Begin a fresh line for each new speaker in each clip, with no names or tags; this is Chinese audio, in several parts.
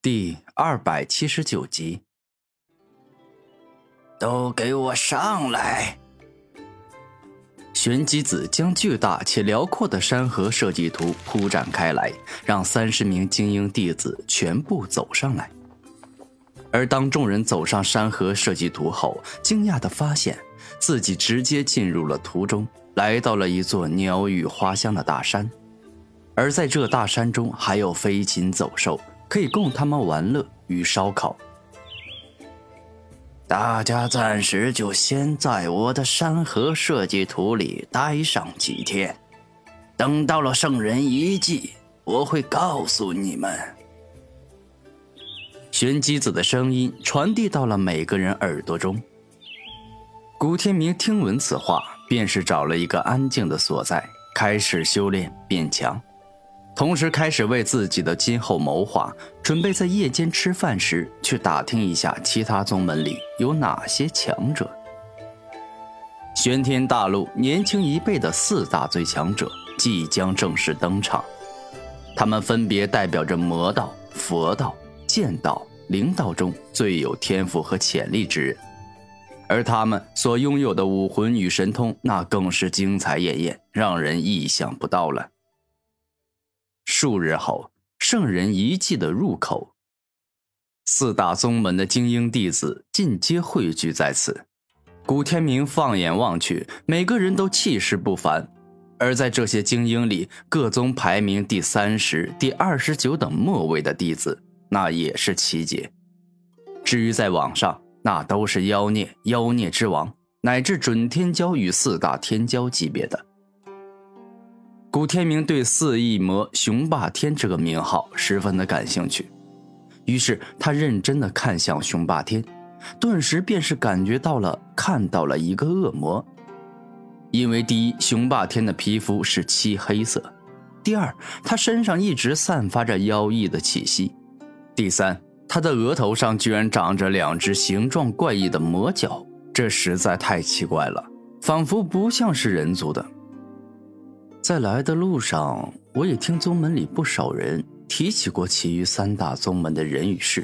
第二百七十九集，
都给我上来！
玄机子将巨大且辽阔的山河设计图铺展开来，让三十名精英弟子全部走上来。而当众人走上山河设计图后，惊讶的发现自己直接进入了图中，来到了一座鸟语花香的大山，而在这大山中还有飞禽走兽。可以供他们玩乐与烧烤。
大家暂时就先在我的山河设计图里待上几天，等到了圣人遗迹，我会告诉你们。
玄机子的声音传递到了每个人耳朵中。古天明听闻此话，便是找了一个安静的所在，开始修炼变强。同时开始为自己的今后谋划，准备在夜间吃饭时去打听一下其他宗门里有哪些强者。玄天大陆年轻一辈的四大最强者即将正式登场，他们分别代表着魔道、佛道、剑道、灵道中最有天赋和潜力之人，而他们所拥有的武魂与神通，那更是精彩艳艳，让人意想不到了。数日后，圣人遗迹的入口，四大宗门的精英弟子尽皆汇聚在此。古天明放眼望去，每个人都气势不凡。而在这些精英里，各宗排名第三十、第二十九等末位的弟子，那也是奇杰。至于在网上，那都是妖孽、妖孽之王，乃至准天骄与四大天骄级别的。古天明对四翼魔雄霸天这个名号十分的感兴趣，于是他认真的看向雄霸天，顿时便是感觉到了看到了一个恶魔。因为第一，雄霸天的皮肤是漆黑色；第二，他身上一直散发着妖异的气息；第三，他的额头上居然长着两只形状怪异的魔角，这实在太奇怪了，仿佛不像是人族的。在来的路上，我也听宗门里不少人提起过其余三大宗门的人与事，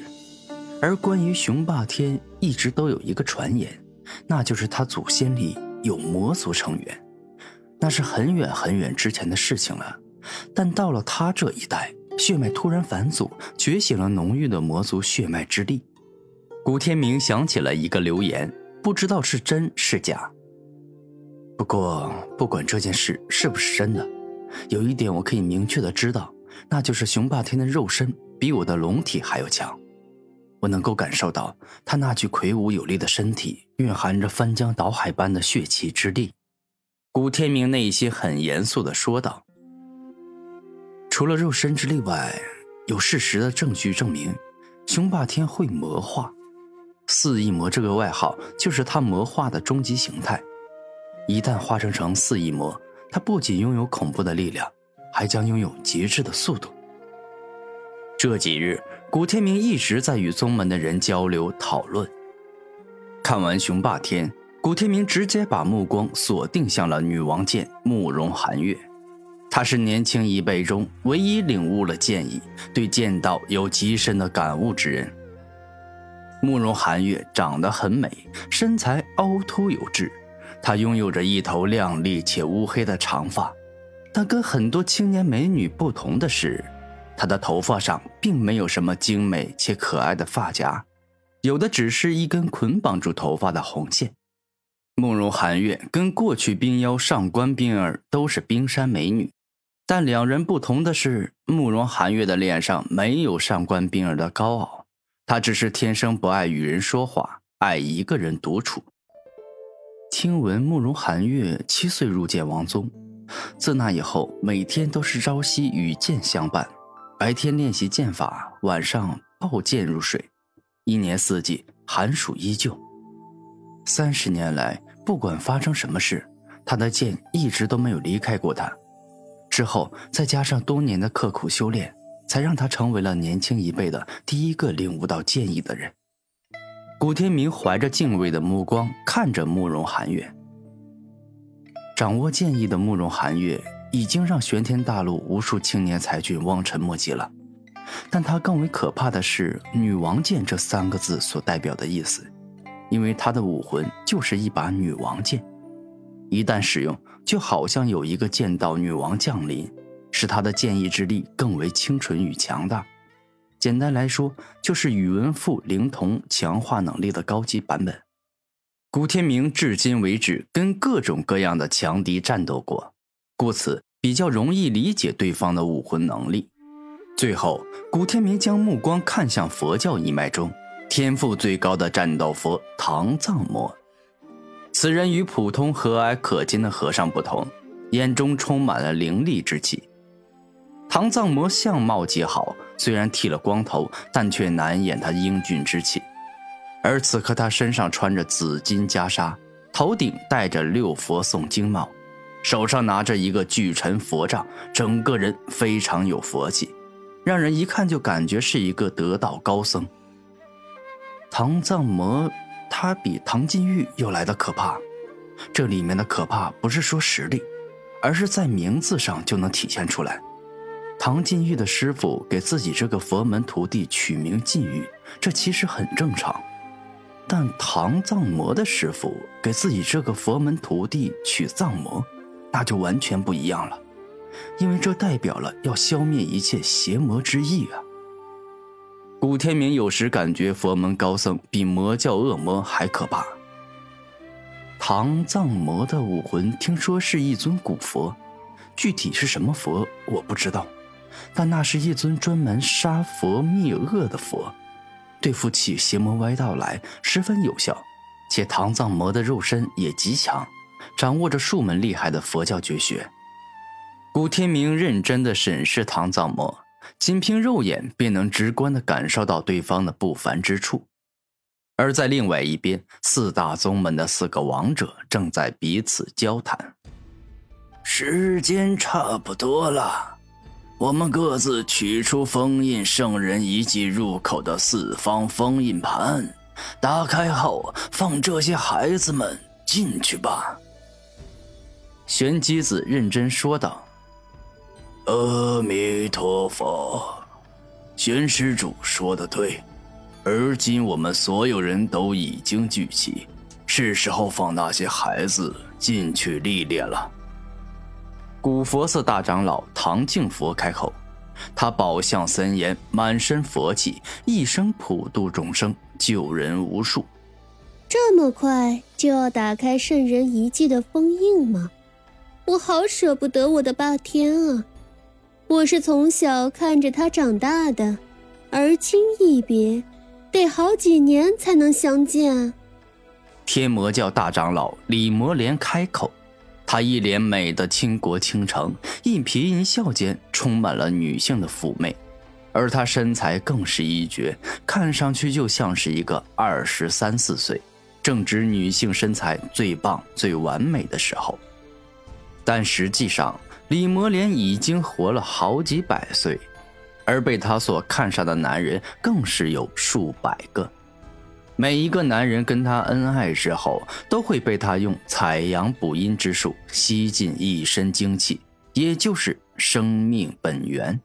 而关于雄霸天，一直都有一个传言，那就是他祖先里有魔族成员，那是很远很远之前的事情了。但到了他这一代，血脉突然返祖，觉醒了浓郁的魔族血脉之力。古天明想起了一个流言，不知道是真是假。不过，不管这件事是不是真的，有一点我可以明确的知道，那就是雄霸天的肉身比我的龙体还要强。我能够感受到他那具魁梧有力的身体蕴含着翻江倒海般的血气之力。古天明内心很严肃的说道：“除了肉身之力外，有事实的证据证明，雄霸天会魔化。四翼魔这个外号就是他魔化的终极形态。”一旦化生成四翼魔，他不仅拥有恐怖的力量，还将拥有极致的速度。这几日，古天明一直在与宗门的人交流讨论。看完雄霸天，古天明直接把目光锁定向了女王剑慕容寒月。她是年轻一辈中唯一领悟了剑意、对剑道有极深的感悟之人。慕容寒月长得很美，身材凹凸有致。她拥有着一头亮丽且乌黑的长发，但跟很多青年美女不同的是，她的头发上并没有什么精美且可爱的发夹，有的只是一根捆绑住头发的红线。慕容寒月跟过去冰妖上官冰儿都是冰山美女，但两人不同的是，慕容寒月的脸上没有上官冰儿的高傲，她只是天生不爱与人说话，爱一个人独处。听闻慕容寒月七岁入剑王宗，自那以后每天都是朝夕与剑相伴，白天练习剑法，晚上抱剑入睡，一年四季寒暑依旧。三十年来，不管发生什么事，他的剑一直都没有离开过他。之后再加上多年的刻苦修炼，才让他成为了年轻一辈的第一个领悟到剑意的人。古天明怀着敬畏的目光看着慕容寒月。掌握剑意的慕容寒月已经让玄天大陆无数青年才俊望尘莫及了。但他更为可怕的是“女王剑”这三个字所代表的意思，因为她的武魂就是一把女王剑，一旦使用，就好像有一个剑道女王降临，使她的剑意之力更为清纯与强大。简单来说，就是宇文赋灵童强化能力的高级版本。古天明至今为止跟各种各样的强敌战斗过，故此比较容易理解对方的武魂能力。最后，古天明将目光看向佛教一脉中天赋最高的战斗佛唐藏魔。此人与普通和蔼可亲的和尚不同，眼中充满了凌厉之气。唐藏魔相貌极好，虽然剃了光头，但却难掩他英俊之气。而此刻他身上穿着紫金袈裟，头顶戴着六佛诵经帽，手上拿着一个巨沉佛杖，整个人非常有佛气，让人一看就感觉是一个得道高僧。唐藏魔，他比唐金玉又来的可怕。这里面的可怕不是说实力，而是在名字上就能体现出来。唐金玉的师傅给自己这个佛门徒弟取名禁玉，这其实很正常。但唐藏魔的师傅给自己这个佛门徒弟取藏魔，那就完全不一样了，因为这代表了要消灭一切邪魔之意啊。古天明有时感觉佛门高僧比魔教恶魔还可怕。唐藏魔的武魂听说是一尊古佛，具体是什么佛我不知道。但那是一尊专门杀佛灭恶的佛，对付起邪魔歪道来十分有效，且唐藏魔的肉身也极强，掌握着数门厉害的佛教绝学。古天明认真地审视唐藏魔，仅凭肉眼便能直观地感受到对方的不凡之处。而在另外一边，四大宗门的四个王者正在彼此交谈。
时间差不多了。我们各自取出封印圣人遗迹入口的四方封印盘，打开后放这些孩子们进去吧。
玄机子认真说道：“
阿弥陀佛，玄施主说的对。而今我们所有人都已经聚齐，是时候放那些孩子进去历练了。”
古佛寺大长老唐敬佛开口，他宝相森严，满身佛气，一生普度众生，救人无数。
这么快就要打开圣人遗迹的封印吗？我好舍不得我的霸天啊！我是从小看着他长大的，而今一别，得好几年才能相见。
天魔教大长老李魔莲开口。她一脸美的倾国倾城，一颦一笑间充满了女性的妩媚，而她身材更是一绝，看上去就像是一个二十三四岁，正值女性身材最棒最完美的时候。但实际上，李魔莲已经活了好几百岁，而被她所看上的男人更是有数百个。每一个男人跟她恩爱之后，都会被她用采阳补阴之术吸尽一身精气，也就是生命本源。